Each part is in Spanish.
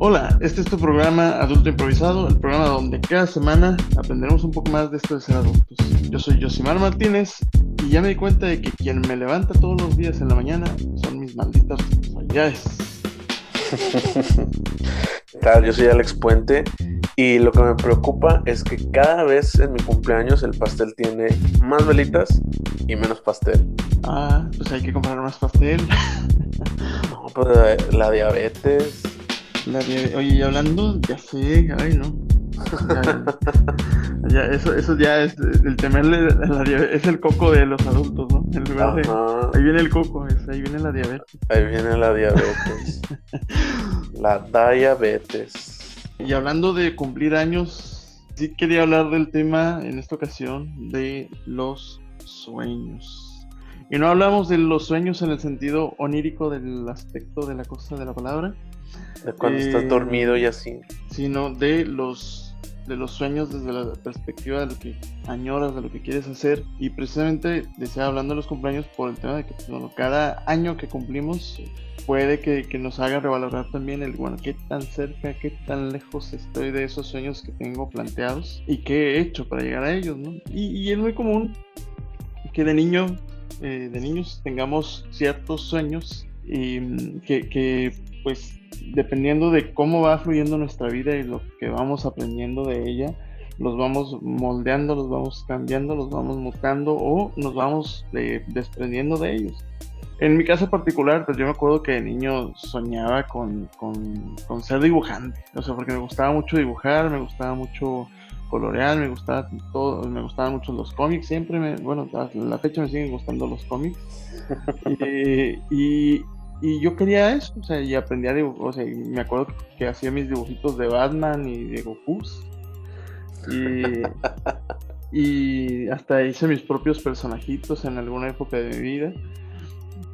Hola, este es tu programa Adulto Improvisado, el programa donde cada semana aprenderemos un poco más de esto de ser adultos. Yo soy Josimar Martínez y ya me di cuenta de que quien me levanta todos los días en la mañana son mis malditas responsabilidades. ¿Qué tal? Yo soy Alex Puente y lo que me preocupa es que cada vez en mi cumpleaños el pastel tiene más velitas y menos pastel. Ah, pues hay que comprar más pastel. No, pues la diabetes. La Oye, y hablando, ya sé, ay no. Ya, ya, eso, eso ya es el temerle a la diabetes, es el coco de los adultos, ¿no? En lugar de. Ajá, Ahí viene el coco, es- ahí viene la diabetes. ahí viene la diabetes. La diabetes. Y hablando de cumplir años, sí quería hablar del tema en esta ocasión de los sueños. Y no hablamos de los sueños en el sentido onírico del aspecto de la cosa de la palabra, De cuando Eh, estás dormido y así. sino de los de los sueños desde la perspectiva de lo que añoras, de lo que quieres hacer. Y precisamente decía hablando de los cumpleaños por el tema de que pues, bueno, cada año que cumplimos puede que, que nos haga revalorar también el, bueno, qué tan cerca, qué tan lejos estoy de esos sueños que tengo planteados y qué he hecho para llegar a ellos, ¿no? Y, y es muy común que de niño, eh, de niños tengamos ciertos sueños y mm, que, que, pues dependiendo de cómo va fluyendo nuestra vida y lo que vamos aprendiendo de ella, los vamos moldeando, los vamos cambiando, los vamos mutando o nos vamos eh, desprendiendo de ellos. En mi caso particular, pues yo me acuerdo que de niño soñaba con, con, con ser dibujante, o sea, porque me gustaba mucho dibujar, me gustaba mucho colorear, me gustaba todo, me gustaban mucho los cómics, siempre me, bueno, a la fecha me siguen gustando los cómics. Eh, y, y yo quería eso, o sea, y aprendí a dibujar, o sea, me acuerdo que hacía mis dibujitos de Batman y de Goku. Y, y hasta hice mis propios personajitos en alguna época de mi vida.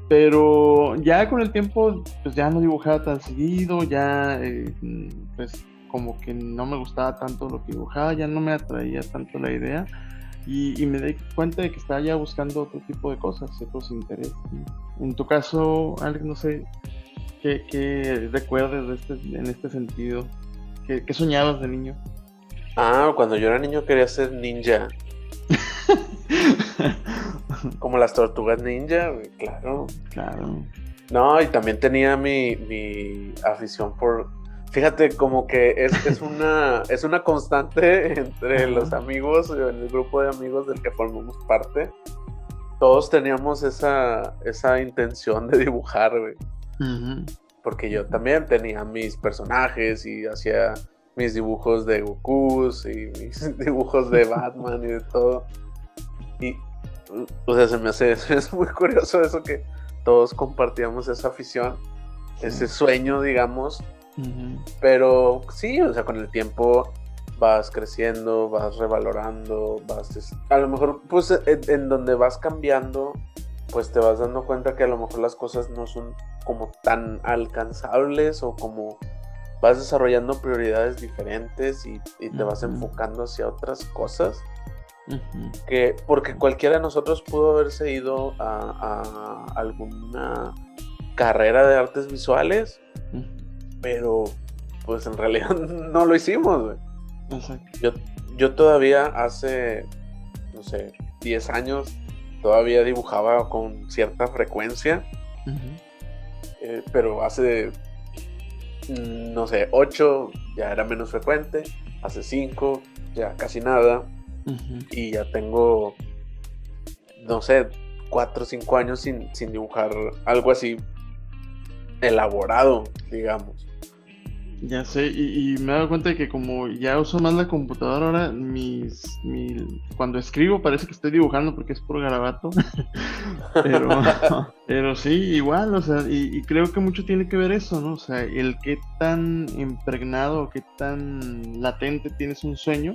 Pero ya con el tiempo, pues ya no dibujaba tan seguido, ya eh, pues como que no me gustaba tanto lo que dibujaba, ya no me atraía tanto la idea. Y, y me di cuenta de que estaba ya buscando otro tipo de cosas, otros intereses. En tu caso, Alex, no sé, ¿qué, qué recuerdas de este, en este sentido? ¿Qué, qué soñabas de niño? Ah, cuando yo era niño quería ser ninja. Como las tortugas ninja, claro. claro. No, y también tenía mi, mi afición por. Fíjate, como que es, es una es una constante entre los amigos, en el grupo de amigos del que formamos parte. Todos teníamos esa, esa intención de dibujar, güey. Porque yo también tenía mis personajes y hacía mis dibujos de Goku y mis dibujos de Batman y de todo. Y, o sea, se me hace, es muy curioso eso que todos compartíamos esa afición, ese sueño, digamos. Pero sí, o sea, con el tiempo vas creciendo, vas revalorando, vas... A lo mejor, pues, en, en donde vas cambiando, pues te vas dando cuenta que a lo mejor las cosas no son como tan alcanzables o como vas desarrollando prioridades diferentes y, y te vas enfocando hacia otras cosas. Que, porque cualquiera de nosotros pudo haberse ido a, a alguna carrera de artes visuales pero pues en realidad no lo hicimos, güey. Exacto. Yo, yo todavía hace, no sé, 10 años, todavía dibujaba con cierta frecuencia, eh, pero hace, no sé, 8 ya era menos frecuente, hace 5 ya casi nada, y ya tengo, no sé, 4 o 5 años sin, sin dibujar algo así elaborado, digamos. Ya sé, y, y me he dado cuenta de que como ya uso más la computadora ahora, mis, mi- cuando escribo parece que estoy dibujando porque es por garabato. pero, pero sí, igual, o sea, y, y creo que mucho tiene que ver eso, ¿no? O sea, el qué tan impregnado, qué tan latente tienes un sueño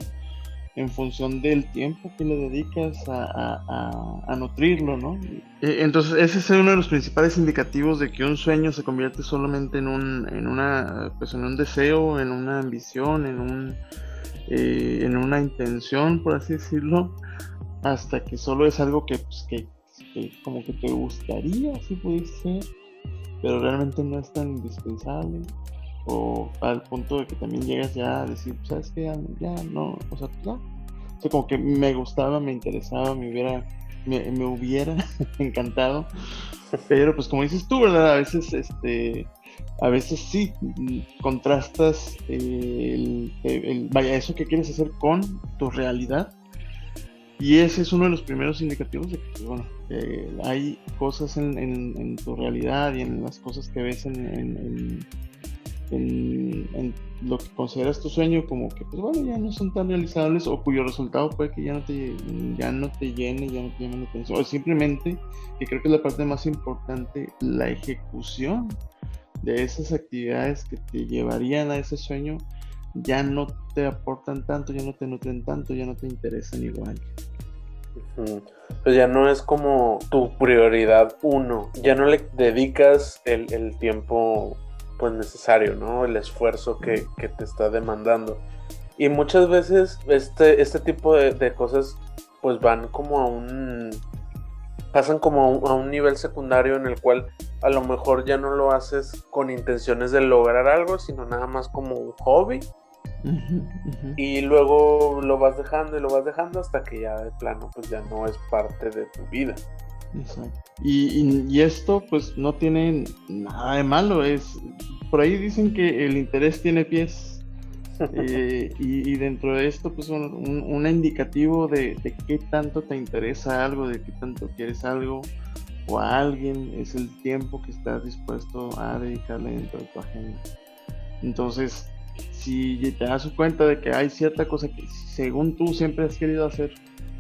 en función del tiempo que le dedicas a, a- a- nutrirlo, ¿no? Eh, Entonces, ese es uno de los principales indicativos de que un sueño se convierte solamente en un, en una, pues en un deseo, en una ambición, en un, eh, en una intención, por así decirlo, hasta que solo es algo que, pues, que, que como que te gustaría, si pudiese ser, pero realmente no es tan indispensable al punto de que también llegas ya a decir, ¿sabes qué? Ya, no, o sea, ya. O sea, como que me gustaba, me interesaba, me hubiera, me, hubiera encantado. Pero pues como dices tú, ¿verdad? A veces, este, a veces sí contrastas vaya, eso que quieres hacer con tu realidad. Y ese es uno de los primeros indicativos de que, pues, bueno, hay cosas en, en, tu realidad y en las cosas que ves en, lo que consideras tu sueño como que, pues bueno, ya no son tan realizables o cuyo resultado puede que ya no te, ya no te llene, ya no te llame la atención. O simplemente, que creo que es la parte más importante, la ejecución de esas actividades que te llevarían a ese sueño ya no te aportan tanto, ya no te nutren tanto, ya no te interesan igual. Pues ya no es como tu prioridad uno, ya no le dedicas el tiempo pues necesario, ¿no? El esfuerzo que, que, te está demandando. Y muchas veces este, este tipo de, de cosas pues van como a un pasan como a un, nivel secundario en el cual a lo mejor ya no lo haces con intenciones de lograr algo, sino nada más como un hobby. Y luego lo vas dejando y lo vas dejando hasta que ya de plano pues ya no es parte de tu vida. Exacto. Y, y, esto pues no tiene nada de malo, es por ahí dicen que el interés tiene pies eh, y, dentro de esto, pues un, un, indicativo de, qué tanto te interesa algo, de qué tanto quieres algo o a alguien, es el tiempo que estás dispuesto a dedicarle dentro de tu agenda. Entonces, si te das cuenta de que hay cierta cosa que según tú siempre has querido hacer,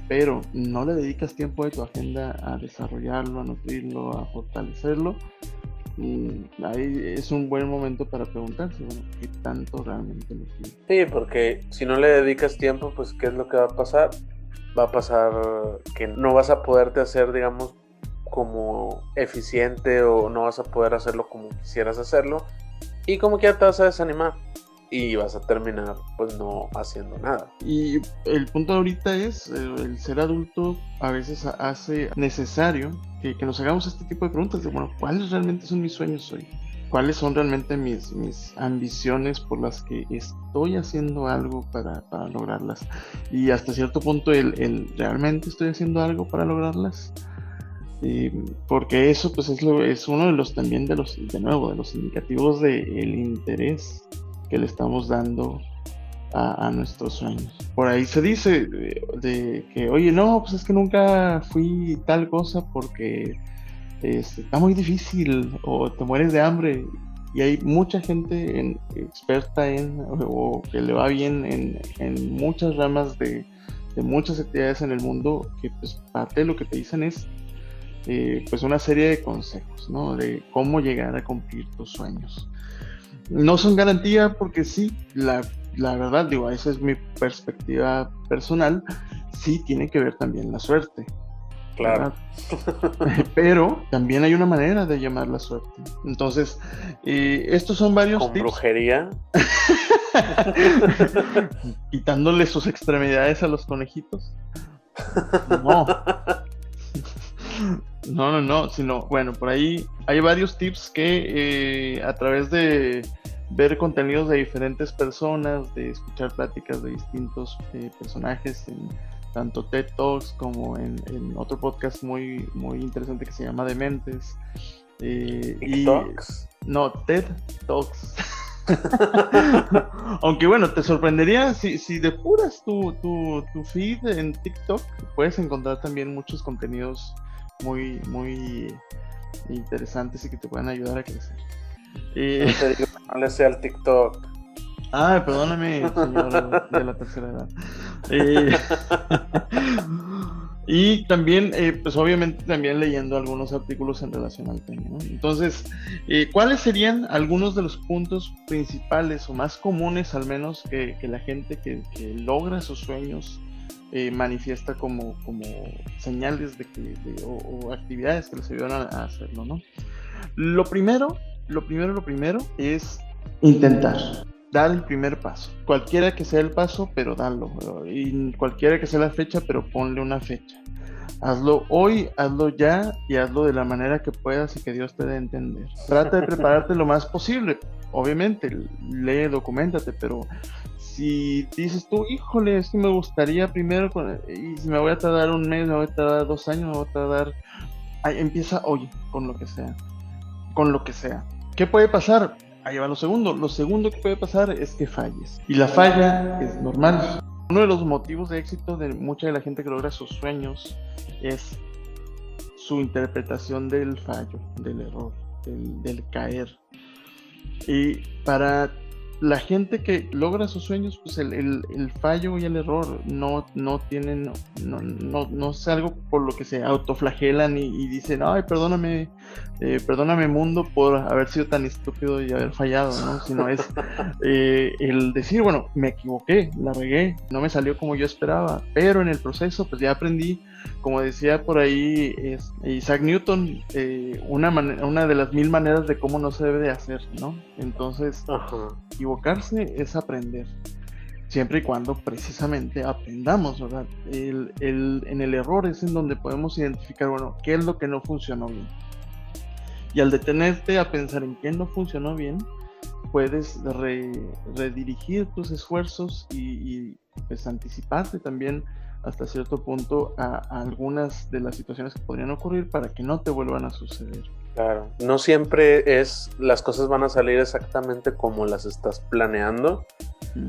pero no le dedicas tiempo de tu agenda a desarrollarlo, a nutrirlo, a fortalecerlo, ahí es un buen momento para preguntarse, bueno, ¿qué tanto realmente lo Sí, porque si no le dedicas tiempo, pues ¿qué es lo que va a pasar? Va a pasar que no vas a poderte hacer, digamos, como eficiente o no vas a poder hacerlo como quisieras hacerlo y como que ya te vas a desanimar y vas a terminar pues no haciendo nada. Y el punto ahorita es, eh, el ser adulto a veces hace necesario que, nos hagamos este tipo de preguntas de, bueno, ¿cuáles realmente son mis sueños hoy? ¿Cuáles son realmente mis, mis ambiciones por las que estoy haciendo algo para, para lograrlas? Y hasta cierto punto, el, el, ¿realmente estoy haciendo algo para lograrlas? Y porque eso pues es, lo, es uno de los también de los, de nuevo, de los indicativos del el interés que le estamos dando a, nuestros sueños. Por ahí se dice de, que, oye, no, pues es que nunca fui tal cosa porque este, está muy difícil o te mueres de hambre. Y hay mucha gente experta en o que le va bien en, muchas ramas de, muchas actividades en el mundo que pues parte de lo que te dicen es eh, pues una serie de consejos, ¿no? De cómo llegar a cumplir tus sueños. No son garantía porque sí, la, verdad, digo, esa es mi perspectiva personal, sí tiene que ver también la suerte. Claro. Pero también hay una manera de llamar la suerte. Entonces, eh, estos son varios ¿Con brujería? Quitándole sus extremidades a los conejitos. No. No, no, no, sino, bueno, por ahí hay varios tips que eh, a través de ver contenidos de diferentes personas, de escuchar pláticas de distintos eh, personajes en tanto TED Talks como en, otro podcast muy, muy interesante que se llama Dementes. Eh, y, Talks? No, TED Talks. Aunque bueno, te sorprendería si, si depuras tu, tu, tu feed en TikTok, puedes encontrar también muchos contenidos muy, muy interesantes y que te puedan ayudar a crecer. Eh, no, le sea el TikTok. Ay, perdóname, señor de la tercera edad. Eh, y también, eh, pues obviamente también leyendo algunos artículos en relación al tema. Entonces, ¿cuáles serían algunos de los puntos principales o más comunes al menos que, la gente que, logra sus sueños manifiesta como, como señales de que, o, actividades que les ayudan a, hacerlo? ¿no? Lo primero lo primero, lo primero es intentar. Dar el primer paso. Cualquiera que sea el paso, pero dalo. Y cualquiera que sea la fecha, pero ponle una fecha. Hazlo hoy, hazlo ya y hazlo de la manera que puedas y que Dios te dé a entender. Trata de prepararte lo más posible. Obviamente, lee, documentate, pero si dices tú, híjole, es que me gustaría primero, y si me voy a tardar un mes, me voy a tardar dos años, me voy a tardar... empieza hoy, con lo que sea. Con lo que sea. ¿Qué puede pasar? Ahí va lo segundo. Lo segundo que puede pasar es que falles. Y la falla es normal. Uno de los motivos de éxito de mucha de la gente que logra sus sueños es su interpretación del fallo, del error, del caer. Y para la gente que logra sus sueños, pues el, el, fallo y el error no, no tienen, no, no, no, es algo por lo que se autoflagelan y, y dicen, ay, perdóname, eh, perdóname mundo por haber sido tan estúpido y haber fallado, ¿no? Sino es eh, el decir, bueno, me equivoqué, la regué, no me salió como yo esperaba, pero en el proceso pues ya aprendí, como decía por ahí es, Isaac Newton, eh, una, una de las mil maneras de cómo no se debe de hacer, ¿no? Entonces, equivocarse es aprender siempre y cuando precisamente aprendamos, ¿verdad? El, el, en el error es en donde podemos identificar, bueno, qué es lo que no funcionó bien. Y al detenerte a pensar en qué no funcionó bien, puedes redirigir tus esfuerzos y, pues anticiparte también hasta cierto punto a, algunas de las situaciones que podrían ocurrir para que no te vuelvan a suceder. Claro, no siempre es, las cosas van a salir exactamente como las estás planeando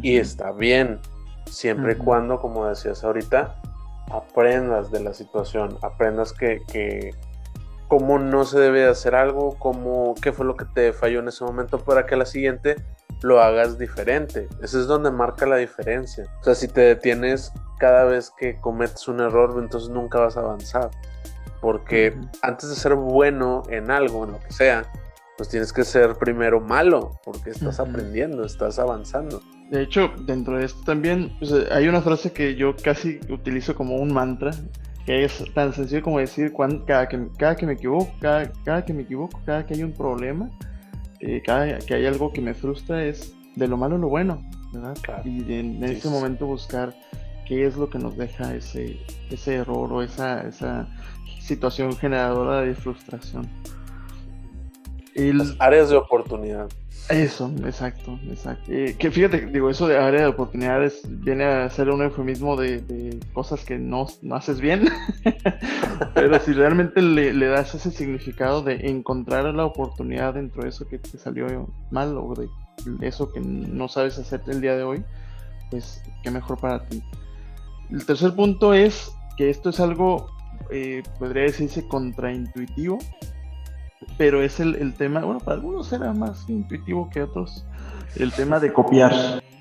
y está bien, siempre y cuando, como decías ahorita, aprendas de la situación, aprendas que, que cómo no se debe hacer algo, cómo, qué fue lo que te falló en ese momento para que la siguiente lo hagas diferente. Ese es donde marca la diferencia. O sea, si te detienes cada vez que cometes un error, entonces nunca vas a avanzar. Porque antes de ser bueno en algo, en lo que sea, pues tienes que ser primero malo, porque estás aprendiendo, estás avanzando. De hecho, dentro de esto también pues, hay una frase que yo casi utilizo como un mantra, que es tan sencillo como decir cada, que, cada que me equivoco, cada, que me equivoco, cada que hay un problema, eh, cada que hay algo que me frustra es de lo malo lo bueno, ¿verdad? Y en, ese momento buscar qué es lo que nos deja ese, ese error o esa, esa situación generadora de frustración. Las áreas de oportunidad. Eso, exacto, exacto. Eh, que fíjate, digo, eso de área de oportunidades viene a ser un eufemismo de, cosas que no, haces bien, pero si realmente le, das ese significado de encontrar la oportunidad dentro de eso que te salió mal o de eso que no sabes hacer el día de hoy, pues qué mejor para ti. El tercer punto es que esto es algo, eh, podría decirse, contraintuitivo, pero es el, tema, bueno, para algunos será más intuitivo que otros, el tema de copiar.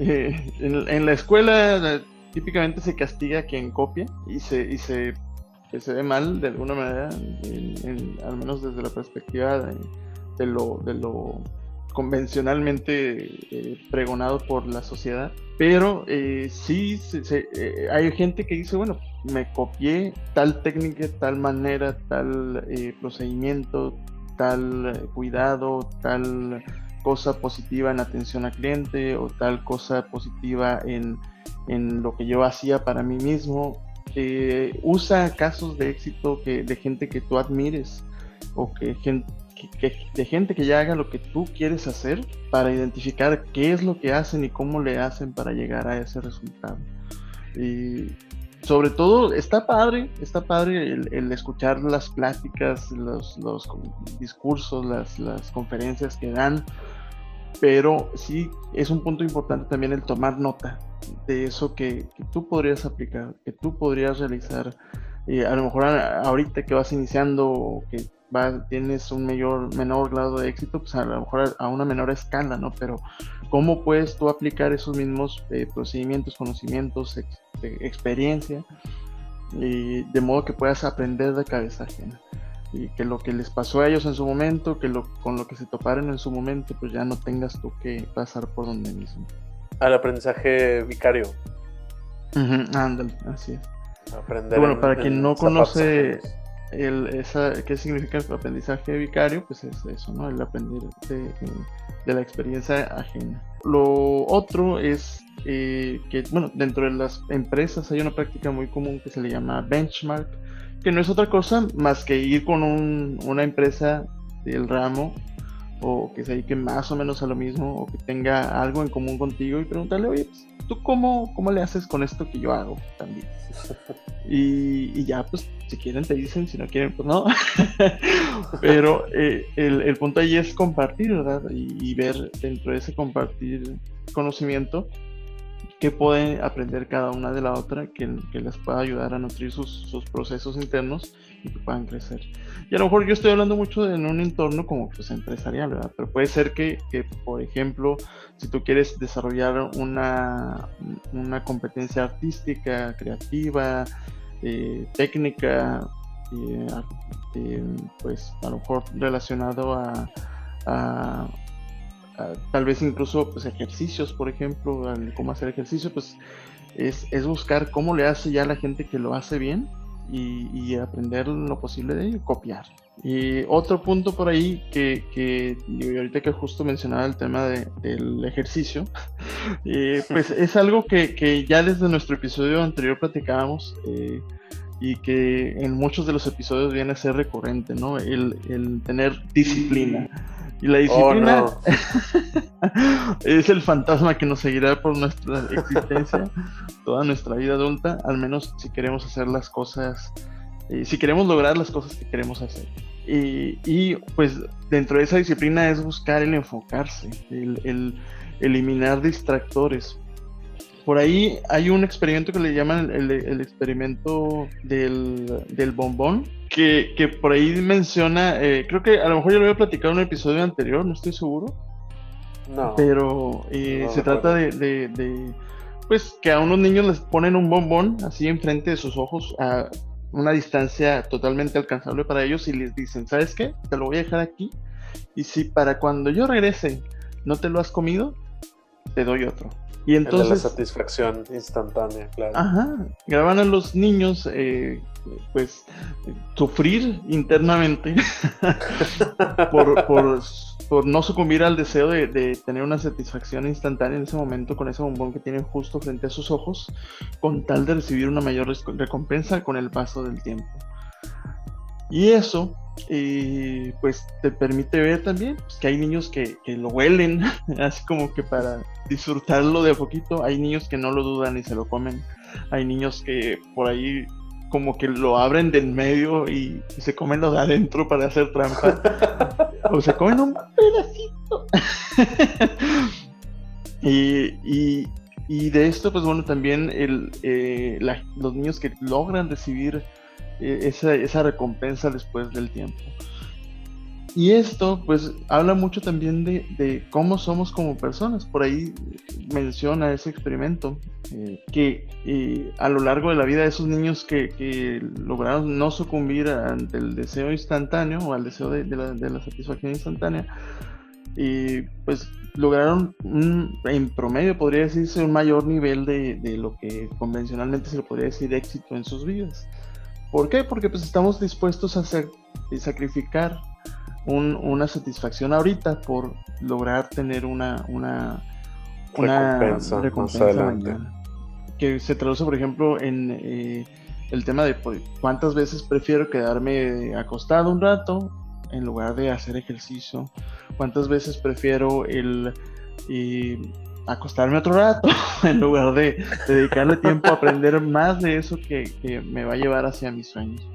Eh, en, la escuela típicamente se castiga a quien copia y se, y se, se ve mal de alguna manera, al menos desde la perspectiva de, lo, de lo convencionalmente eh, pregonado por la sociedad. Pero eh, sí hay gente que dice, bueno, me copié tal técnica, tal manera, tal eh, procedimiento, tal eh, cuidado, tal cosa positiva en atención al cliente o tal cosa positiva en, lo que yo hacía para mí mismo. Eh, usa casos de éxito que, de gente que tú admires o que, de gente que ya haga lo que tú quieres hacer para identificar qué es lo que hacen y cómo le hacen para llegar a ese resultado. Y sobre todo está padre, está padre el, escuchar las pláticas, los, discursos, las, conferencias que dan, pero sí es un punto importante también el tomar nota de eso que, tú podrías aplicar, que tú podrías realizar. Eh, a lo mejor ahorita que vas iniciando o que tienes un mayor, menor grado de éxito, pues a lo mejor a, una menor escala, ¿no? Pero ¿cómo puedes tú aplicar esos mismos eh, procedimientos, conocimientos, experiencia, y de modo que puedas aprender de cabeza ajena? Y que lo que les pasó a ellos en su momento, que lo, con lo que se toparon en su momento, pues ya no tengas tú que pasar por donde mismo. Al aprendizaje vicario. ándale, así es. Aprender bueno, para quien no conoce el, esa, ¿qué significa el aprendizaje vicario? Pues es eso, ¿no? El aprender de, la experiencia ajena. Lo otro es eh, que, bueno, dentro de las empresas hay una práctica muy común que se le llama benchmark, que no es otra cosa más que ir con una empresa del ramo o que se dedique más o menos a lo mismo o que tenga algo en común contigo y preguntarle, oye, pues, ¿tú cómo, cómo le haces con esto que yo hago también? y, ya, pues, si quieren te dicen, si no quieren, pues no. Pero eh, el, el, punto ahí es compartir, ¿verdad? Y, ver dentro de ese compartir conocimiento qué puede aprender cada una de la otra que, que les pueda ayudar a nutrir sus, sus procesos internos y puedan crecer. Y a lo mejor yo estoy hablando mucho en un entorno como pues empresarial, ¿verdad? Pero puede ser que, que por ejemplo, si tú quieres desarrollar una, una competencia artística, creativa, eh, técnica, eh, eh, pues a lo mejor relacionado a, a, tal vez incluso pues ejercicios, por ejemplo, cómo hacer ejercicio, pues es, es buscar cómo le hace ya la gente que lo hace bien y, aprender lo posible de ello, copiar. Y otro punto por ahí que, que ahorita que justo mencionaba el tema de, del ejercicio, eh, pues es algo que, que, ya desde nuestro episodio anterior platicábamos eh, y que en muchos de los episodios viene a ser recurrente, ¿no? El, el tener disciplina. Y la oh, disciplina es el fantasma que nos seguirá por nuestra existencia, toda nuestra vida adulta, al menos si queremos hacer las cosas, eh, si queremos lograr las cosas que queremos hacer. Y, y, pues dentro de esa disciplina es buscar el enfocarse, el, el eliminar distractores. Por ahí hay un experimento que le llaman el, el experimento del, del bombón, que, por ahí menciona, eh, creo que a lo mejor yo lo había platicado en un episodio anterior, no estoy seguro. No. Pero eh, se trata de, pues, que a unos niños les ponen un bombón así enfrente de sus ojos a una distancia totalmente alcanzable para ellos y les dicen, ¿sabes qué? Te lo voy a dejar aquí. Y si para cuando yo regrese no te lo has comido, te doy otro. Y entonces... la satisfacción instantánea, claro. Ajá, graban a los niños, eh, pues, sufrir internamente por, por, no sucumbir al deseo de, tener una satisfacción instantánea en ese momento con ese bombón que tienen justo frente a sus ojos, con tal de recibir una mayor recompensa con el paso del tiempo. Y eso y pues te permite ver también pues, que hay niños que, lo huelen, así como que para disfrutarlo de a poquito. Hay niños que no lo dudan y se lo comen. Hay niños que por ahí como que lo abren del medio y, se comen lo de adentro para hacer trampa. o se comen un pedacito. y, y, de esto, pues bueno, también el, eh, los niños que logran recibir esa, esa recompensa después del tiempo. Y esto, pues, habla mucho también de, de, cómo somos como personas. Por ahí menciona ese experimento, eh, que eh, a lo largo de la vida esos niños que, que, lograron no sucumbir ante el deseo instantáneo o al deseo de, de, la, de la, satisfacción instantánea, y pues lograron en promedio, podría decirse, un mayor nivel de lo que convencionalmente se le podría decir éxito en sus vidas. ¿Por qué? Porque pues estamos dispuestos a hacer y sacrificar una satisfacción ahorita por lograr tener una, una, recompensa, Que se traduce, por ejemplo, en eh, el tema de pues, cuántas veces prefiero quedarme acostado un rato en lugar de hacer ejercicio. Cuántas veces prefiero el eh, acostarme otro rato en lugar de, dedicarle tiempo a aprender más de eso que, me va a llevar hacia mis sueños.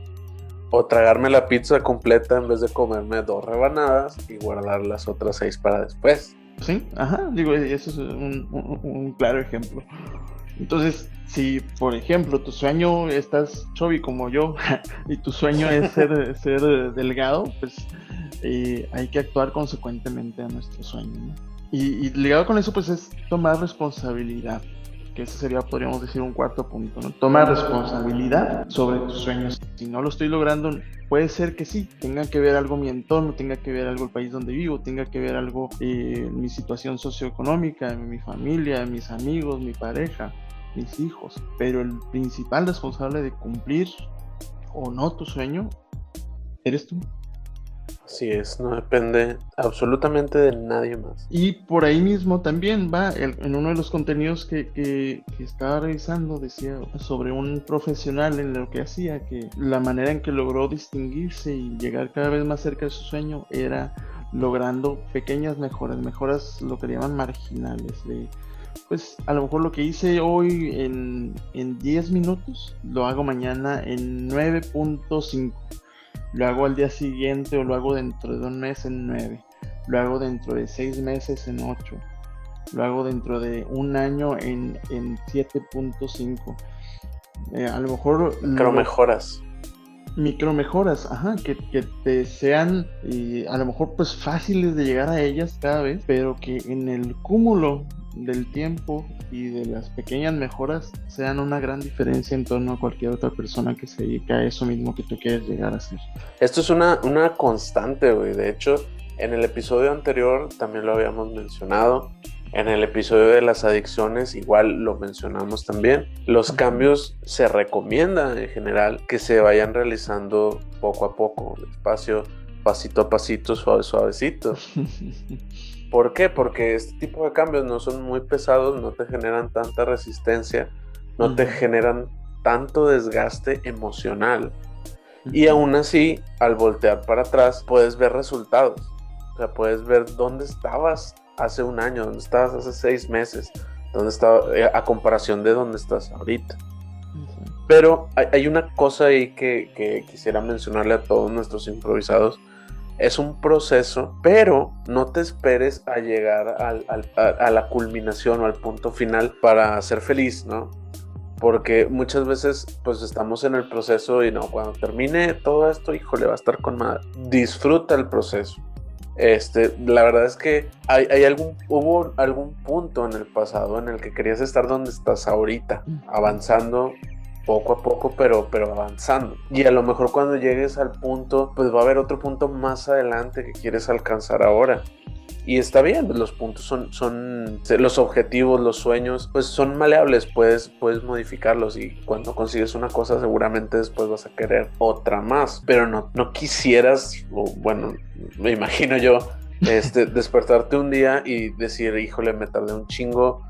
O tragarme la pizza completa en vez de comerme dos rebanadas y guardar las otras seis para después. Sí, ajá, digo, eso es un, claro ejemplo. Entonces, si por ejemplo tu sueño estás chovi como yo y tu sueño es ser, ser delgado, pues eh, hay que actuar consecuentemente a nuestro sueño. ¿no? Y, ligado con eso, pues es tomar responsabilidad, que ese sería, podríamos decir, un cuarto punto, ¿no? Tomar responsabilidad sobre tus sueños. Si no lo estoy logrando, puede ser que sí, tenga que ver algo mi entorno, tenga que ver algo el país donde vivo, tenga que ver algo eh, mi situación socioeconómica, mi familia, mis amigos, mi pareja, mis hijos. Pero el principal responsable de cumplir o no tu sueño, eres tú. Así es, no depende absolutamente de nadie más. Y por ahí mismo también va, en uno de los contenidos que, que, estaba revisando, decía sobre un profesional en lo que hacía, que la manera en que logró distinguirse y llegar cada vez más cerca de su sueño era logrando pequeñas mejoras, mejoras lo que llaman marginales, de pues a lo mejor lo que hice hoy en, en 10 minutos, lo hago mañana en 9.5 lo hago al día siguiente o lo hago dentro de un mes en 9, lo hago dentro de 6 meses en 8, lo hago dentro de un año en, en 7.5. Eh, a lo mejor... Micro mejoras. Micro mejoras, ajá, que, que te sean y a lo mejor pues fáciles de llegar a ellas cada vez, pero que en el cúmulo del tiempo y de las pequeñas mejoras sean una gran diferencia en torno a cualquier otra persona que se dedica a eso mismo que tú quieres llegar a hacer. Esto es una, una constante, güey. De hecho, en el episodio anterior también lo habíamos mencionado. En el episodio de las adicciones igual lo mencionamos también. Los cambios se recomienda en general que se vayan realizando poco a poco, despacio, pasito a pasito, suave, suavecito. ¿Por qué? Porque este tipo de cambios no son muy pesados, no te generan tanta resistencia, no te generan tanto desgaste emocional. Y aún así, al voltear para atrás, puedes ver resultados. O sea, puedes ver dónde estabas hace un año, dónde estabas hace seis meses, dónde estaba, eh, a comparación de dónde estás ahorita. Pero hay, una cosa ahí que, que, quisiera mencionarle a todos nuestros improvisados es un proceso, pero no te esperes a llegar a, la culminación o al punto final para ser feliz, ¿no? Porque muchas veces pues estamos en el proceso y no, cuando termine todo esto, híjole, va a estar con madre. Disfruta el proceso. Este, la verdad es que hay, hay, algún, hubo algún punto en el pasado en el que querías estar donde estás ahorita, avanzando poco a poco, pero, pero avanzando. Y a lo mejor cuando llegues al punto, pues va a haber otro punto más adelante que quieres alcanzar ahora. Y está bien, los puntos son, son los objetivos, los sueños, pues son maleables, puedes, puedes modificarlos y cuando consigues una cosa seguramente después vas a querer otra más, pero no, no quisieras, o bueno, me imagino yo, este, despertarte un día y decir, híjole, me tardé un chingo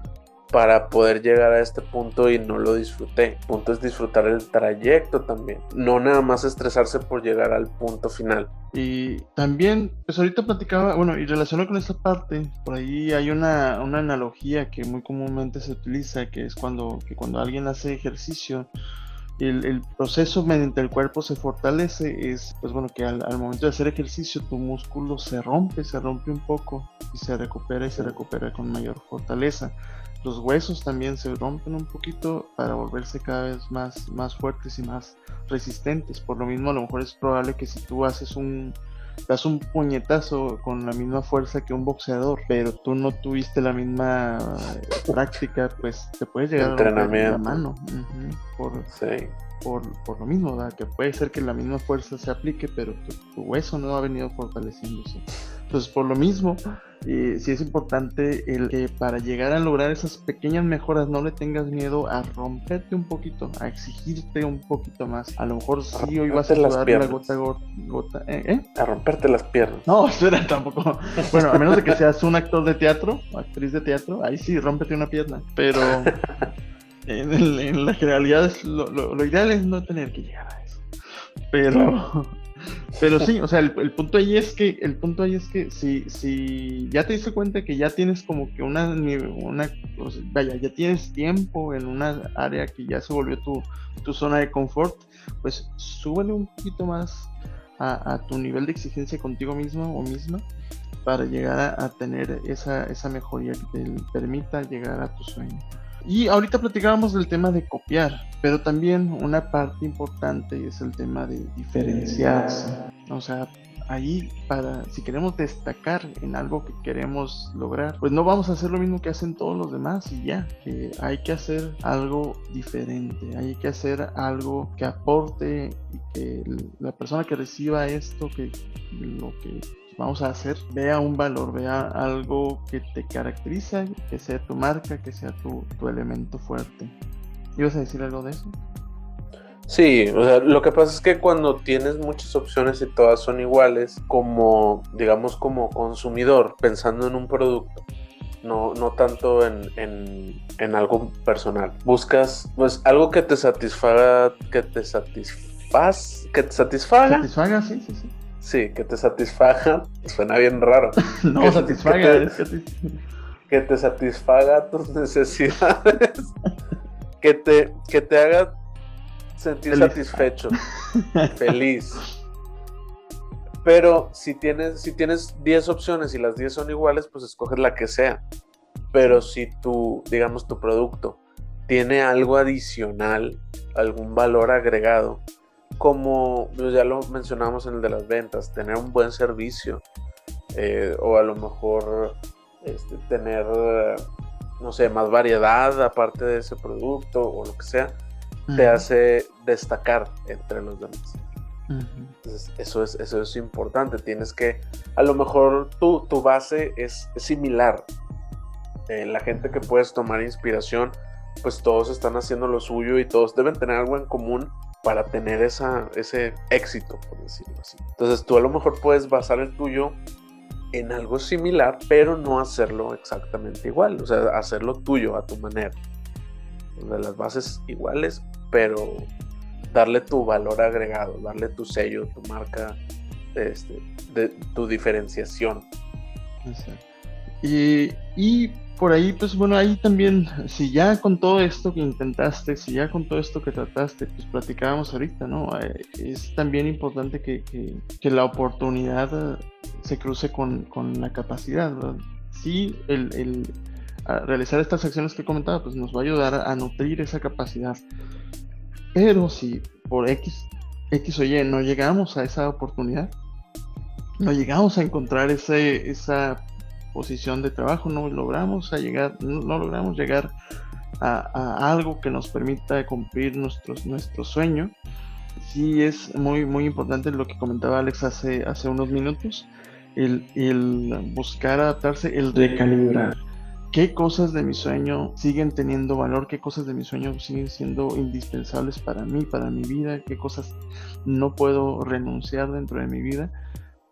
para poder llegar a este punto y no lo disfruté. El punto es disfrutar el trayecto también, no nada más estresarse por llegar al punto final. Y también, pues ahorita platicaba, bueno, y relacionado con esta parte, por ahí hay una, una analogía que muy comúnmente se utiliza, que es cuando, que cuando alguien hace ejercicio, el, el, proceso mediante el cuerpo se fortalece es, pues bueno, que al, al, momento de hacer ejercicio tu músculo se rompe, se rompe un poco y se recupera y se recupera con mayor fortaleza los huesos también se rompen un poquito para volverse cada vez más, más fuertes y más resistentes. Por lo mismo, a lo mejor es probable que si tú haces un, das un puñetazo con la misma fuerza que un boxeador, pero tú no tuviste la misma práctica, pues te puedes llegar Entrenamiento. a la mano. por, por, lo mismo, que puede ser que la misma fuerza se aplique, pero tu hueso no ha venido fortaleciéndose. Entonces, por lo mismo, eh, sí es importante el que para llegar a lograr esas pequeñas mejoras no le tengas miedo a romperte un poquito, a exigirte un poquito más. A lo mejor sí hoy vas a sudar la gota gota. ¿eh? ¿eh? A romperte las piernas. No, espera, tampoco. Bueno, a menos de que seas un actor de teatro actriz de teatro, ahí sí, rómpete una pierna. Pero en, la generalidad lo, lo ideal es no tener que llegar a eso. Pero. Pero sí, o sea, el, punto ahí es que, el punto ahí es que si, si ya te diste cuenta que ya tienes como que una, una vaya, ya tienes tiempo en una área que ya se volvió tu, tu zona de confort, pues súbele un poquito más a, tu nivel de exigencia contigo mismo o misma para llegar a, tener esa, esa mejoría que te permita llegar a tu sueño. Y ahorita platicábamos del tema de copiar, pero también una parte importante es el tema de diferenciarse. O sea, ahí para si queremos destacar en algo que queremos lograr, pues no vamos a hacer lo mismo que hacen todos los demás y ya, que hay que hacer algo diferente, hay que hacer algo que aporte y que la persona que reciba esto, que lo que vamos a hacer, vea un valor, vea algo que te caracteriza, que sea tu marca, que sea tu, elemento fuerte. ¿Ibas a decir algo de eso? Sí, o sea, lo que pasa es que cuando tienes muchas opciones y todas son iguales, como, digamos, como consumidor, pensando en un producto, no, no tanto en, en, algo personal, buscas pues algo que te satisfaga, que te satisfaz, que te satisfaga. Satisfaga, sí, sí, sí. Sí, que te satisfaga, suena bien raro. no, que, satisfaga, que te, satisfaga tus necesidades, que te, que te haga sentir satisfecho, feliz. Pero si tienes, si tienes 10 opciones y las 10 son iguales, pues escoges la que sea. Pero si tu, digamos, tu producto tiene algo adicional, algún valor agregado, como pues, ya lo mencionamos en el de las ventas, tener un buen servicio eh, o a lo mejor este, tener, no sé, más variedad aparte de ese producto o lo que sea, te hace destacar entre los demás. Entonces, eso es, eso es importante. Tienes que, a lo mejor tu, tu base es, similar. Eh, la gente que puedes tomar inspiración, pues todos están haciendo lo suyo y todos deben tener algo en común para tener esa, ese éxito, por decirlo así. Entonces tú a lo mejor puedes basar el tuyo en algo similar, pero no hacerlo exactamente igual, o sea, hacerlo tuyo a tu manera. De las bases iguales, pero darle tu valor agregado, darle tu sello, tu marca, este, tu diferenciación. Y, y, por ahí, pues bueno, ahí también, si ya con todo esto que intentaste, si ya con todo esto que trataste, pues platicábamos ahorita, ¿no? Eh, es también importante que, que, la oportunidad eh, se cruce con, con la capacidad, ¿verdad? Sí, el, el realizar estas acciones que comentaba, pues nos va a ayudar a nutrir esa capacidad pero si por X, X o Y no llegamos a esa oportunidad, no llegamos a encontrar ese, esa posición de trabajo, no logramos a llegar, no, logramos llegar a, algo que nos permita cumplir nuestros, nuestro sueño. Sí es muy, muy importante lo que comentaba Alex hace, hace unos minutos, el, el buscar adaptarse, el recalibrar qué cosas de mi sueño siguen teniendo valor, qué cosas de mi sueño siguen siendo indispensables para mí, para mi vida, qué cosas no puedo renunciar dentro de mi vida,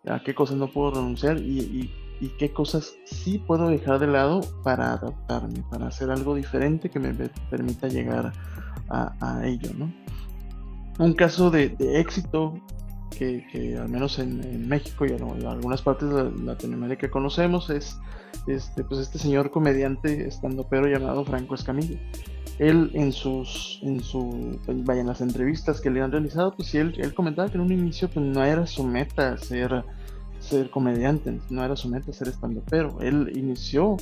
a qué cosas no puedo renunciar y, qué cosas sí puedo dejar de lado para adaptarme, para hacer algo diferente que me permita llegar a, ello, ¿no? Un caso de, éxito que, al menos en, México y en algunas partes de Latinoamérica conocemos es este, pues este señor comediante estando pero llamado Franco Escamilla. Él en sus, en su, vaya, en las entrevistas que le han realizado, pues él, él comentaba que en un inicio pues no era su meta ser, ser comediante, no era su meta ser estando pero. Él inició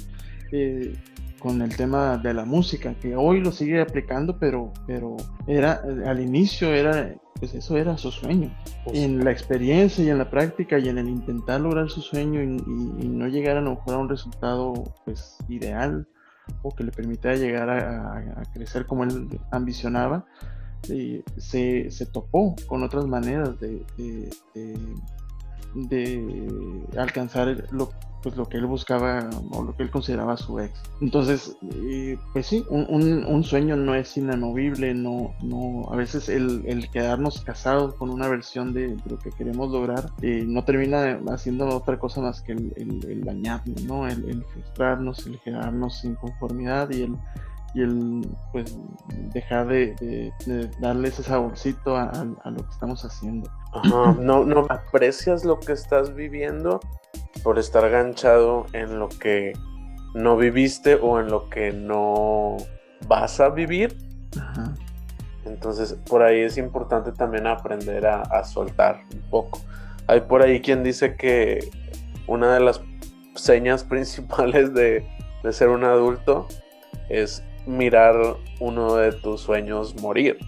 eh, con el tema de la música, que hoy lo sigue aplicando, pero, pero era, al inicio era pues eso era su sueño. Pues en la experiencia y en la práctica y en el intentar lograr su sueño y, no llegar a lo mejor a un resultado pues ideal o que le permitiera llegar a, crecer como él ambicionaba, eh, se, se, topó con otras maneras de, de, de, alcanzar lo, pues lo que él buscaba o lo que él consideraba su ex. Entonces, eh, pues sí, un, un, sueño no es inamovible, no, no, a veces el, el quedarnos casados con una versión de, lo que queremos lograr eh, no termina haciendo otra cosa más que el, el, dañarnos, ¿no? El, frustrarnos, el quedarnos sin conformidad y el y el pues dejar de, darle ese saborcito a, a, lo que estamos haciendo. Ajá, no, no aprecias lo que estás viviendo por estar ganchado en lo que no viviste o en lo que no vas a vivir. Entonces, por ahí es importante también aprender a, soltar un poco. Hay por ahí quien dice que una de las señas principales de, ser un adulto es mirar uno de tus sueños morir.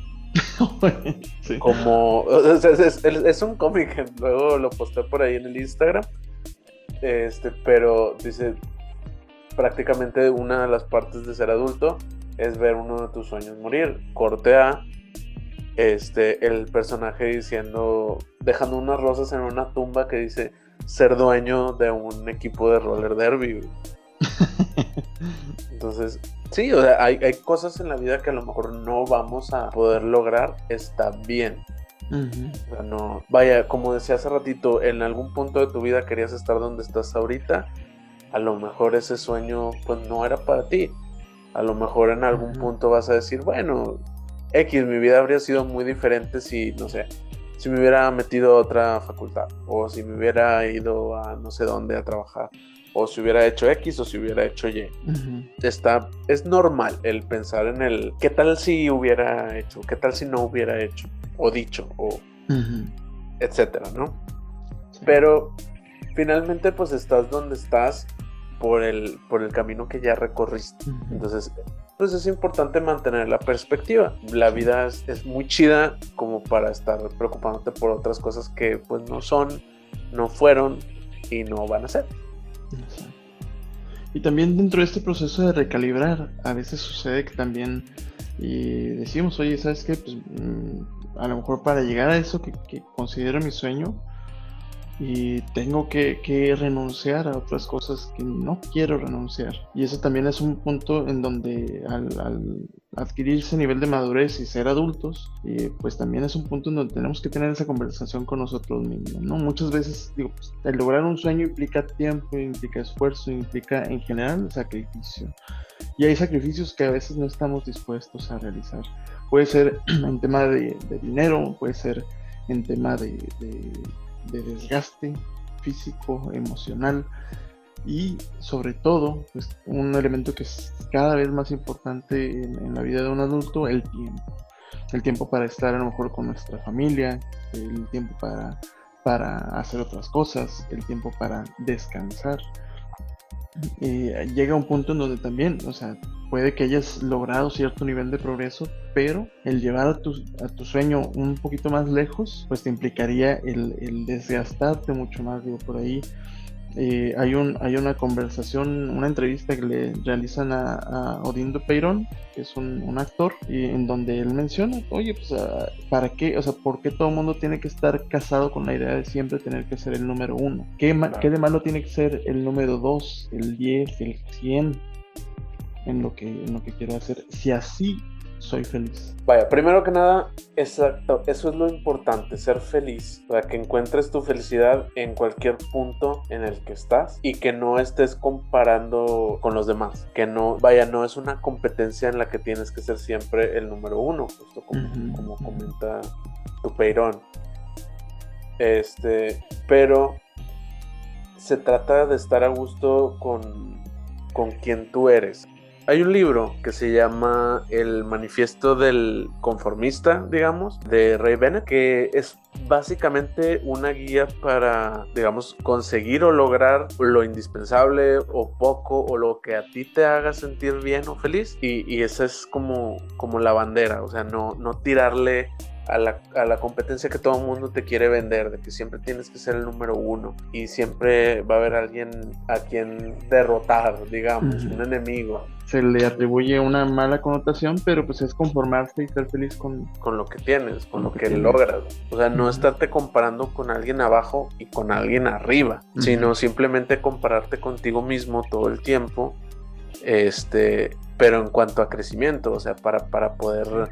Como es, un cómic, luego lo posté por ahí en el Instagram este, pero dice, prácticamente una de las partes de ser adulto es ver uno de tus sueños morir. Corte a este, el personaje diciendo, dejando unas rosas en una tumba que dice ser dueño de un equipo de roller derby. Entonces, sí, o sea, hay, hay cosas en la vida que a lo mejor no vamos a poder lograr, está bien. O sea, no, vaya, como decía hace ratito, en algún punto de tu vida querías estar donde estás ahorita, a lo mejor ese sueño pues no era para ti. A lo mejor en algún punto vas a decir, bueno, X, mi vida habría sido muy diferente si, no sé, si me hubiera metido a otra facultad, o si me hubiera ido a no sé dónde a trabajar, o si hubiera hecho X o si hubiera hecho Y. Está, es normal el pensar en el qué tal si hubiera hecho, qué tal si no hubiera hecho, o dicho, o etcétera, ¿no? Pero finalmente pues estás donde estás por el, por el camino que ya recorriste. Entonces, pues es importante mantener la perspectiva. La vida es, muy chida como para estar preocupándote por otras cosas que pues no son, no fueron y no van a ser. Y también dentro de este proceso de recalibrar, a veces sucede que también y decimos, oye, ¿sabes qué? Pues mm, a lo mejor para llegar a eso que, que considero mi sueño, y tengo que, renunciar a otras cosas que no quiero renunciar. Y eso también es un punto en donde al, adquirir ese nivel de madurez y ser adultos, pues también es un punto en donde tenemos que tener esa conversación con nosotros mismos, ¿no? Muchas veces, digo, pues, el lograr un sueño implica tiempo, implica esfuerzo, implica en general sacrificio. Y hay sacrificios que a veces no estamos dispuestos a realizar. Puede ser en tema de, dinero, puede ser en tema de de desgaste físico, emocional y sobre todo pues, un elemento que es cada vez más importante en, la vida de un adulto, el tiempo. El tiempo para estar a lo mejor con nuestra familia, el tiempo para, para hacer otras cosas, el tiempo para descansar. Eh, llega un punto en donde también, o sea, puede que hayas logrado cierto nivel de progreso, pero el llevar a tu, a tu sueño un poquito más lejos, pues te implicaría el, el desgastarte mucho más, digo, por ahí. Eh, hay, un, hay una conversación, una entrevista que le realizan a, Odindo Peirón, que es un, actor, y en donde él menciona, oye, pues, ah, ¿para qué? O sea, ¿por qué todo el mundo tiene que estar casado con la idea de siempre tener que ser el número uno? ¿Qué, ¿qué de malo tiene que ser el número dos, el diez, el cien? en lo que, en lo que quiero hacer, si así soy feliz. Vaya, primero que nada, exacto, eso es lo importante, ser feliz, para que encuentres tu felicidad en cualquier punto en el que estás y que no estés comparando con los demás, que no, vaya, no es una competencia en la que tienes que ser siempre el número uno, justo como, como comenta tu peirón. Este, pero se trata de estar a gusto con, con quien tú eres. Hay un libro que se llama El Manifiesto del Conformista, digamos, de Ray Bennett, que es básicamente una guía para, digamos, conseguir o lograr lo indispensable o poco o lo que a ti te haga sentir bien o feliz. Y, esa es como, como la bandera, o sea, no, no tirarle a la, a la, competencia que todo el mundo te quiere vender, de que siempre tienes que ser el número uno y siempre va a haber alguien a quien derrotar, digamos, un enemigo. Se le atribuye una mala connotación, pero pues es conformarse y ser feliz con, con lo que tienes, con lo, que, logras. O sea, no estarte comparando con alguien abajo y con alguien arriba, sino simplemente compararte contigo mismo todo el tiempo. Este, pero en cuanto a crecimiento, o sea, para, para poder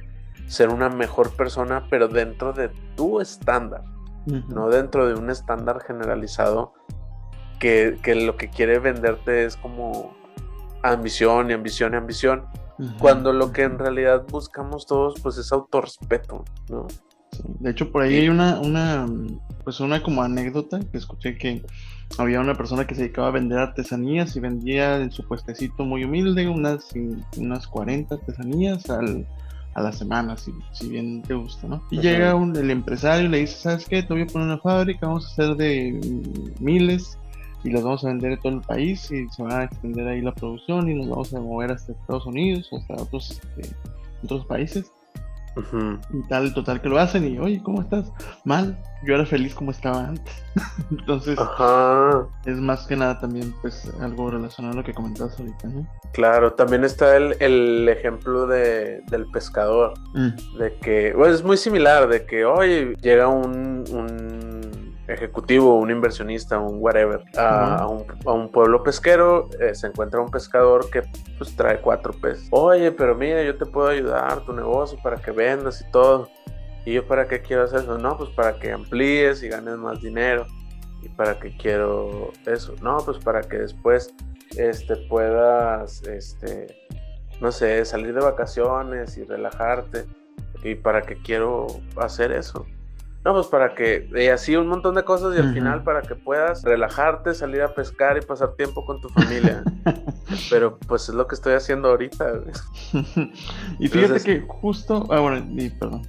ser una mejor persona, pero dentro de tu estándar, no dentro de un estándar generalizado que, lo que quiere venderte es como ambición y ambición y ambición, cuando lo que en realidad buscamos todos pues es autorrespeto, ¿no? De hecho, por ahí hay una, una, pues una como anécdota que escuché que había una persona que se dedicaba a vender artesanías y vendía en su puestecito muy humilde unas, unas 40 artesanías al, a la semana, si, si bien te gusta, ¿no? Y llega un, el empresario y le dice, ¿sabes qué? Te voy a poner una fábrica, vamos a hacer de miles y los vamos a vender en todo el país y se va a extender ahí la producción y nos vamos a mover hasta Estados Unidos o hasta otros, este, otros países. Y tal, total que lo hacen y, oye, ¿cómo estás? Mal, yo era feliz como estaba antes. Entonces, es más que nada también, pues, algo relacionado a lo que comentabas ahorita, ¿no? Claro, también está el, el ejemplo de, del pescador, mm. de que, bueno, es muy similar, de que, oye, llega un, un ejecutivo, un inversionista, un whatever, a, un, pueblo pesquero, eh, se encuentra un pescador que pues trae cuatro peces. Oye, pero mira, yo te puedo ayudar tu negocio para que vendas y todo. ¿Y yo para qué quiero hacer eso? No, pues para que amplíes y ganes más dinero. ¿Y para qué quiero eso? No, pues para que después este, puedas, este, no sé, salir de vacaciones y relajarte. ¿Y para qué quiero hacer eso? No, pues para que, y así un montón de cosas y al final para que puedas relajarte, salir a pescar y pasar tiempo con tu familia. Pero pues es lo que estoy haciendo ahorita. y fíjate que justo, ah, bueno, perdón.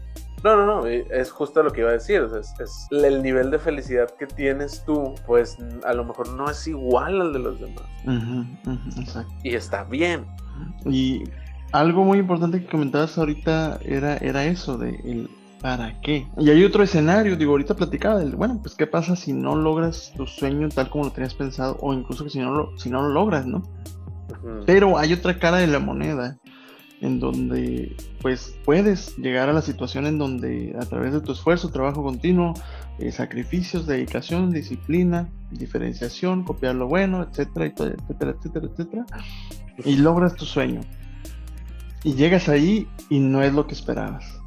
No, no, no, es justo lo que iba a decir. es, el nivel de felicidad que tienes tú, pues a lo mejor no es igual al de los demás. exacto. Y está bien. Y algo muy importante que comentabas ahorita era, era eso de el ¿Para qué? Y hay otro escenario, digo, ahorita platicaba del, bueno, pues qué pasa si no logras tu sueño tal como lo tenías pensado, o incluso que si no lo, si no lo logras, ¿no? Pero hay otra cara de la moneda, en donde pues puedes llegar a la situación en donde a través de tu esfuerzo, trabajo continuo, eh, sacrificios, dedicación, disciplina, diferenciación, copiar lo bueno, etcétera, etcétera, etcétera, etcétera, y logras tu sueño. Y llegas ahí y no es lo que esperabas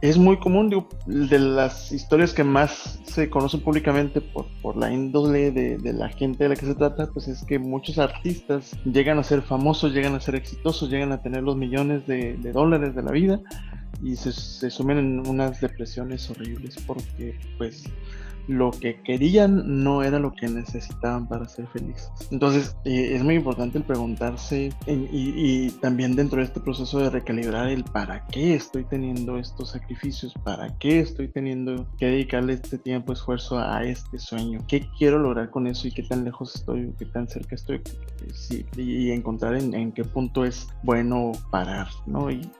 es muy común, digo, de las historias que más se conocen públicamente por, por la índole de, la gente de la que se trata, pues es que muchos artistas llegan a ser famosos, llegan a ser exitosos, llegan a tener los millones de, de dólares de la vida y se, se sumen en unas depresiones horribles porque pues lo que querían no era lo que necesitaban para ser felices. Entonces eh, es muy importante el preguntarse y, también dentro de este proceso de recalibrar el para qué estoy teniendo estos sacrificios, para qué estoy teniendo que dedicarle este tiempo, esfuerzo a este sueño, qué quiero lograr con eso y qué tan lejos estoy, qué tan cerca estoy, y encontrar en, en, qué punto es bueno parar, ¿no? Y,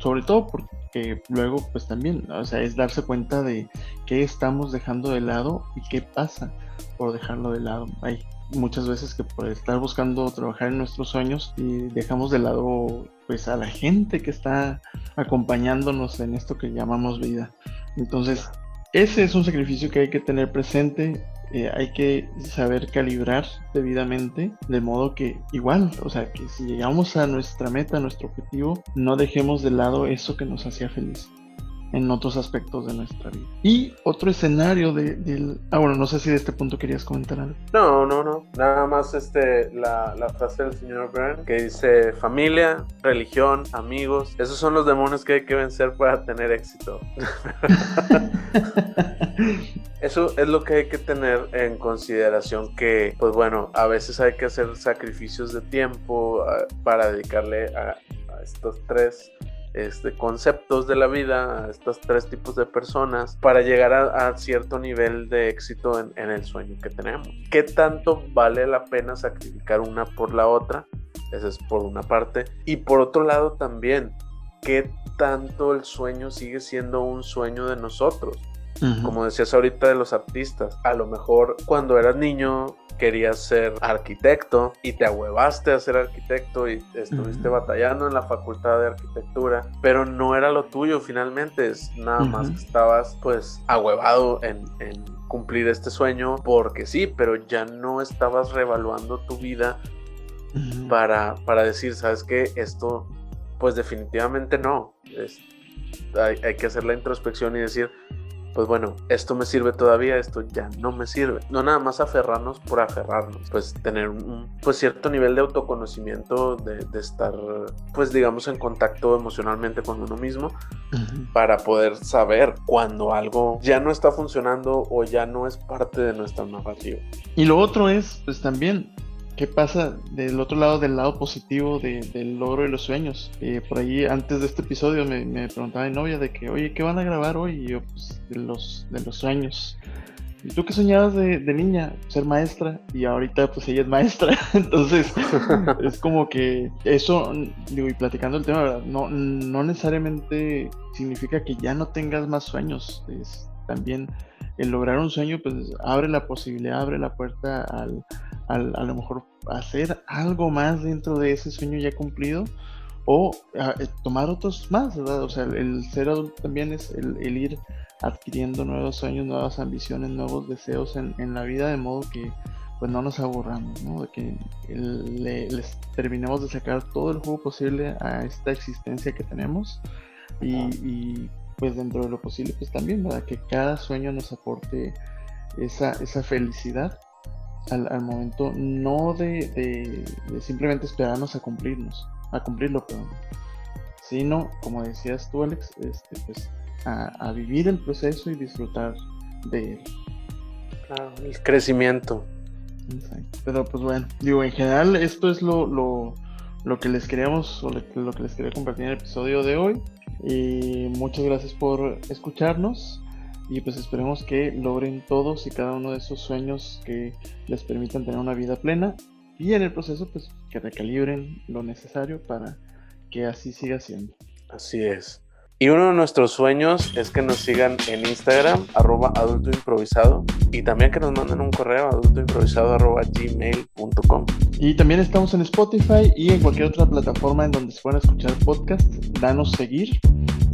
sobre todo porque luego pues también, o sea, es darse cuenta de qué estamos dejando de lado y qué pasa por dejarlo de lado. Hay muchas veces que por estar buscando trabajar en nuestros sueños y dejamos de lado pues a la gente que está acompañándonos en esto que llamamos vida. Entonces, ese es un sacrificio que hay que tener presente eh, hay que saber calibrar debidamente, de modo que igual, o sea, que si llegamos a nuestra meta, nuestro objetivo, no dejemos de lado eso que nos hacía feliz en otros aspectos de nuestra vida. Y otro escenario de, del... Ah, bueno, no sé si de este punto querías comentar algo. No, no, no. Nada más este, la, la frase del señor Byrne que dice familia, religión, amigos. Esos son los demonios que hay que vencer para tener éxito. Eso es lo que hay que tener en consideración que, pues bueno, a veces hay que hacer sacrificios de tiempo ah, para dedicarle a, a estos tres este, conceptos de la vida, a estos tres tipos de personas, para llegar a, cierto nivel de éxito en, el sueño que tenemos. ¿Qué tanto vale la pena sacrificar una por la otra? Esa es por una parte. Y por otro lado también, ¿qué tanto el sueño sigue siendo un sueño de nosotros? Como decías ahorita de los artistas, a lo mejor cuando eras niño querías ser arquitecto y te ahuevaste a ser arquitecto y estuviste batallando en la facultad de arquitectura, pero no era lo tuyo finalmente, es nada más que estabas pues ahuevado en, cumplir este sueño porque sí, pero ya no estabas revaluando tu vida para, para decir, ¿sabes qué? Esto pues definitivamente no. hay, hay que hacer la introspección y decir, pues bueno, esto me sirve todavía, esto ya no me sirve. No nada más aferrarnos por aferrarnos, pues tener un pues cierto nivel de autoconocimiento, de, estar pues digamos en contacto emocionalmente con uno mismo para poder saber cuando algo ya no está funcionando o ya no es parte de nuestra narrativa. Y lo otro es pues también ¿Qué pasa del otro lado, del lado positivo del logro de los sueños? Eh, por ahí, antes de este episodio, me, preguntaba mi novia de que, oye, ¿qué van a grabar hoy? Y yo, pues, de los, de los sueños. ¿Y tú qué soñabas de, niña? Ser maestra. Y ahorita, pues, ella es maestra. Entonces, es como que eso, digo, y platicando el tema, ¿verdad? No, no necesariamente significa que ya no tengas más sueños. Es también el lograr un sueño, pues, abre la posibilidad, abre la puerta al a lo mejor hacer algo más dentro de ese sueño ya cumplido o ah, eh, tomar otros más, ¿verdad? O sea, el, ser adulto también es el, ir adquiriendo nuevos sueños, nuevas ambiciones, nuevos deseos en, en, la vida, de modo que pues no nos aburramos, ¿no? De que les terminemos de sacar todo el juego posible a esta existencia que tenemos y, pues dentro de lo posible pues también, ¿verdad? Que cada sueño nos aporte esa, esa felicidad al, momento, no de, de simplemente esperarnos a cumplirnos, a cumplirlo, perdón. Sino, como decías tú, Alex, este, pues, a, vivir el proceso y disfrutar de él. el crecimiento. Pero pues bueno, digo, en general esto es lo, lo, lo que les queríamos, o lo que les quería compartir en el episodio de hoy. Y muchas gracias por escucharnos y pues esperemos que logren todos y cada uno de esos sueños que les permitan tener una vida plena y en el proceso pues que recalibren lo necesario para que así siga siendo. Así es. Y uno de nuestros sueños es que nos sigan en Instagram, arroba adulto improvisado, y también que nos manden un correo adultoimprovisado gmail.com. Y también estamos en Spotify y en cualquier otra plataforma en donde se puedan escuchar podcasts. Danos seguir.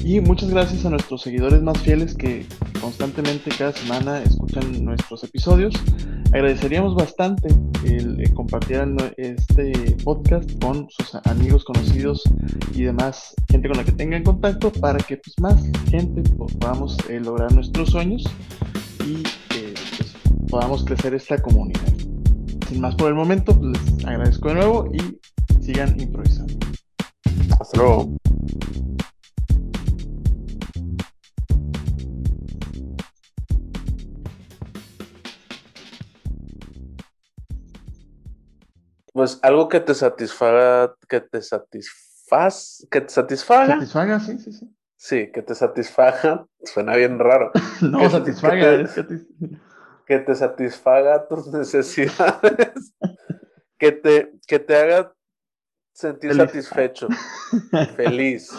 Y muchas gracias a nuestros seguidores más fieles que constantemente cada semana escuchan nuestros episodios. Agradeceríamos bastante el, compartir este podcast con sus amigos, conocidos y demás gente con la que tengan contacto para que pues, más gente pues, podamos eh, lograr nuestros sueños y eh, pues, podamos crecer esta comunidad. Sin más por el momento, les agradezco de nuevo y sigan improvisando. Hasta luego. Pues algo que te satisfaga, que te satisfaz, que te satisfaga. Satisfaga, sí, sí, sí. Sí, que te satisfaga, suena bien raro. no, que, satisfaga. Que te, satisfaga tus necesidades. que, te, que te haga sentir satisfecho, feliz.